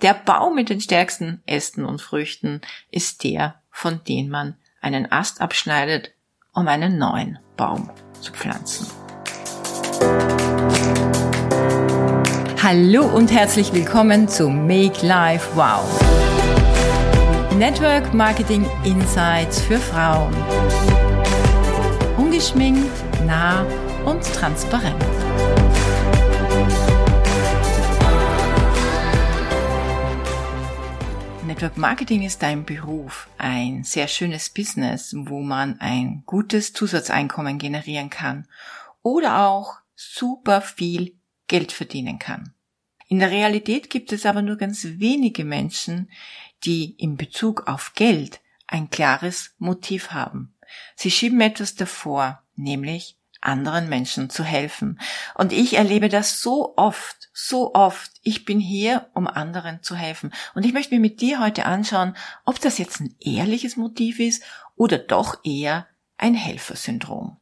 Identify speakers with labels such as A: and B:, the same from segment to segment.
A: Der Baum mit den stärksten Ästen und Früchten ist der, von dem man einen Ast abschneidet, um einen neuen Baum zu pflanzen. Hallo und herzlich willkommen zu Make Life Wow. Network Marketing Insights für Frauen. Ungeschminkt, nah und transparent. Network Marketing ist ein Beruf, ein sehr schönes Business, wo man ein gutes Zusatzeinkommen generieren kann oder auch super viel Geld verdienen kann. In der Realität gibt es aber nur ganz wenige Menschen, die in Bezug auf Geld ein klares Motiv haben. Sie schieben etwas davor, nämlich anderen Menschen zu helfen. Und ich erlebe das so oft, so oft. Ich bin hier, um anderen zu helfen. Und ich möchte mir mit dir heute anschauen, ob das jetzt ein ehrliches Motiv ist oder doch eher ein Helfersyndrom.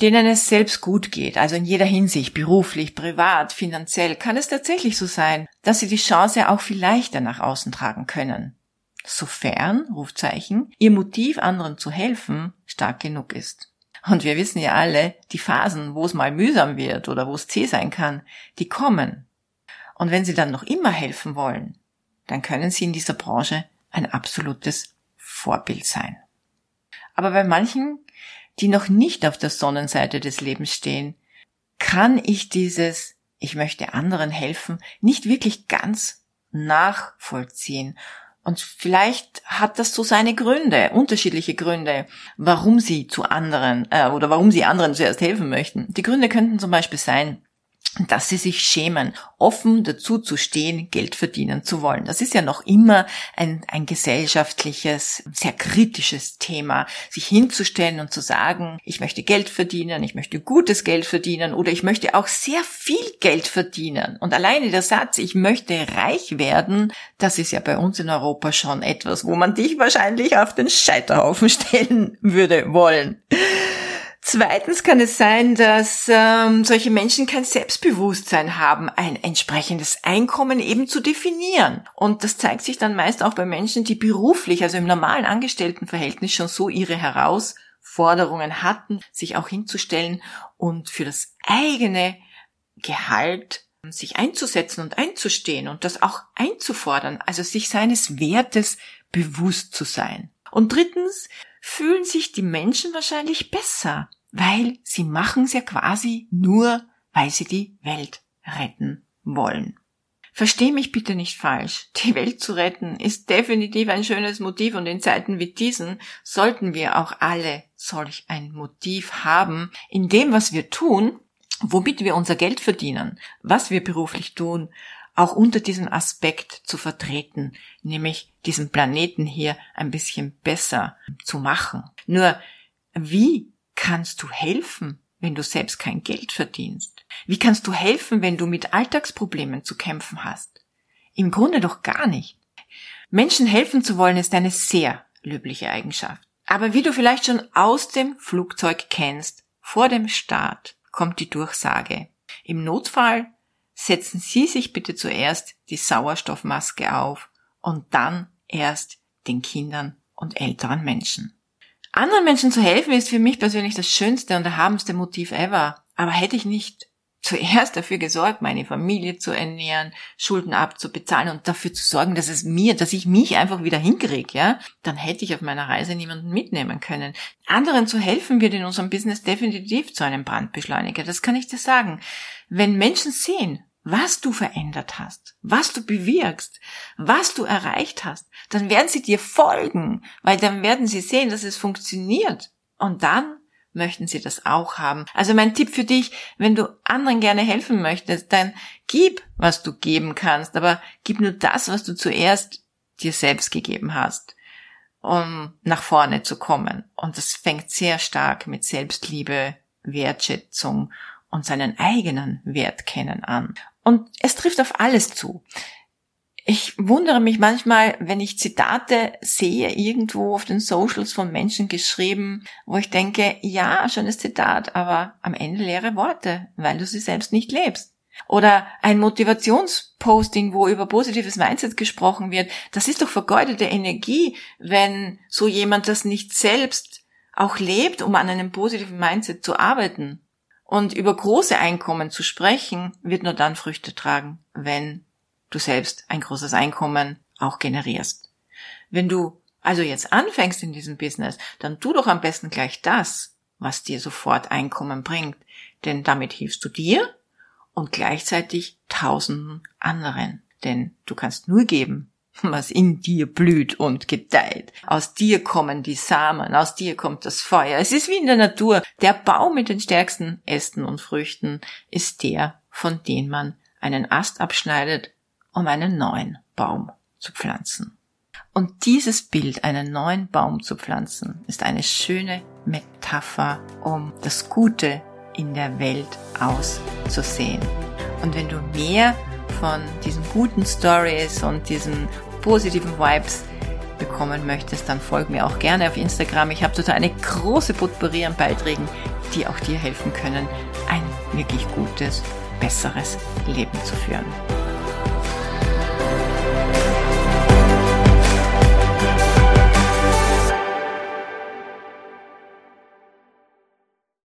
A: Denen es selbst gut geht, also in jeder Hinsicht, beruflich, privat, finanziell, kann es tatsächlich so sein, dass sie die Chance auch viel leichter nach außen tragen können. Sofern, Rufzeichen, ihr Motiv anderen zu helfen stark genug ist. Und wir wissen ja alle, die Phasen, wo es mal mühsam wird oder wo es zäh sein kann, die kommen. Und wenn Sie dann noch immer helfen wollen, dann können Sie in dieser Branche ein absolutes Vorbild sein. Aber bei manchen, die noch nicht auf der Sonnenseite des Lebens stehen, kann ich dieses Ich möchte anderen helfen nicht wirklich ganz nachvollziehen und vielleicht hat das so seine Gründe, unterschiedliche Gründe, warum sie zu anderen äh, oder warum sie anderen zuerst helfen möchten. Die Gründe könnten zum Beispiel sein, dass sie sich schämen, offen dazu zu stehen, Geld verdienen zu wollen. Das ist ja noch immer ein, ein gesellschaftliches, sehr kritisches Thema, sich hinzustellen und zu sagen, ich möchte Geld verdienen, ich möchte gutes Geld verdienen oder ich möchte auch sehr viel Geld verdienen. Und alleine der Satz, ich möchte reich werden, das ist ja bei uns in Europa schon etwas, wo man dich wahrscheinlich auf den Scheiterhaufen stellen würde wollen. Zweitens kann es sein, dass ähm, solche Menschen kein Selbstbewusstsein haben, ein entsprechendes Einkommen eben zu definieren. Und das zeigt sich dann meist auch bei Menschen, die beruflich, also im normalen Angestelltenverhältnis schon so ihre Herausforderungen hatten, sich auch hinzustellen und für das eigene Gehalt sich einzusetzen und einzustehen und das auch einzufordern, also sich seines Wertes bewusst zu sein. Und drittens fühlen sich die Menschen wahrscheinlich besser, weil sie machen es ja quasi nur, weil sie die Welt retten wollen. Versteh mich bitte nicht falsch. Die Welt zu retten ist definitiv ein schönes Motiv und in Zeiten wie diesen sollten wir auch alle solch ein Motiv haben, in dem, was wir tun, womit wir unser Geld verdienen, was wir beruflich tun, auch unter diesem Aspekt zu vertreten, nämlich diesen Planeten hier ein bisschen besser zu machen. Nur, wie kannst du helfen, wenn du selbst kein Geld verdienst? Wie kannst du helfen, wenn du mit Alltagsproblemen zu kämpfen hast? Im Grunde doch gar nicht. Menschen helfen zu wollen ist eine sehr löbliche Eigenschaft. Aber wie du vielleicht schon aus dem Flugzeug kennst, vor dem Start kommt die Durchsage. Im Notfall setzen Sie sich bitte zuerst die Sauerstoffmaske auf und dann erst den Kindern und älteren Menschen. Anderen Menschen zu helfen ist für mich persönlich das schönste und erhabenste Motiv ever. Aber hätte ich nicht zuerst dafür gesorgt, meine Familie zu ernähren, Schulden abzubezahlen und dafür zu sorgen, dass es mir, dass ich mich einfach wieder hinkriege, ja, dann hätte ich auf meiner Reise niemanden mitnehmen können. Anderen zu helfen wird in unserem Business definitiv zu einem Brandbeschleuniger. Das kann ich dir sagen. Wenn Menschen sehen, was du verändert hast, was du bewirkst, was du erreicht hast, dann werden sie dir folgen, weil dann werden sie sehen, dass es funktioniert. Und dann möchten sie das auch haben. Also mein Tipp für dich, wenn du anderen gerne helfen möchtest, dann gib, was du geben kannst, aber gib nur das, was du zuerst dir selbst gegeben hast, um nach vorne zu kommen. Und das fängt sehr stark mit Selbstliebe, Wertschätzung und seinen eigenen Wert kennen an. Und es trifft auf alles zu. Ich wundere mich manchmal, wenn ich Zitate sehe irgendwo auf den Socials von Menschen geschrieben, wo ich denke, ja, schönes Zitat, aber am Ende leere Worte, weil du sie selbst nicht lebst. Oder ein Motivationsposting, wo über positives Mindset gesprochen wird. Das ist doch vergeudete Energie, wenn so jemand das nicht selbst auch lebt, um an einem positiven Mindset zu arbeiten. Und über große Einkommen zu sprechen, wird nur dann Früchte tragen, wenn du selbst ein großes Einkommen auch generierst. Wenn du also jetzt anfängst in diesem Business, dann tu doch am besten gleich das, was dir sofort Einkommen bringt. Denn damit hilfst du dir und gleichzeitig tausenden anderen. Denn du kannst nur geben, was in dir blüht und gedeiht. Aus dir kommen die Samen, aus dir kommt das Feuer. Es ist wie in der Natur. Der Baum mit den stärksten Ästen und Früchten ist der, von dem man einen Ast abschneidet, um einen neuen Baum zu pflanzen. Und dieses Bild, einen neuen Baum zu pflanzen, ist eine schöne Metapher, um das Gute in der Welt auszusehen. Und wenn du mehr von diesen guten Stories und diesen positiven Vibes bekommen möchtest, dann folg mir auch gerne auf Instagram. Ich habe dort eine große Potpourri an Beiträgen, die auch dir helfen können, ein wirklich gutes, besseres Leben zu führen.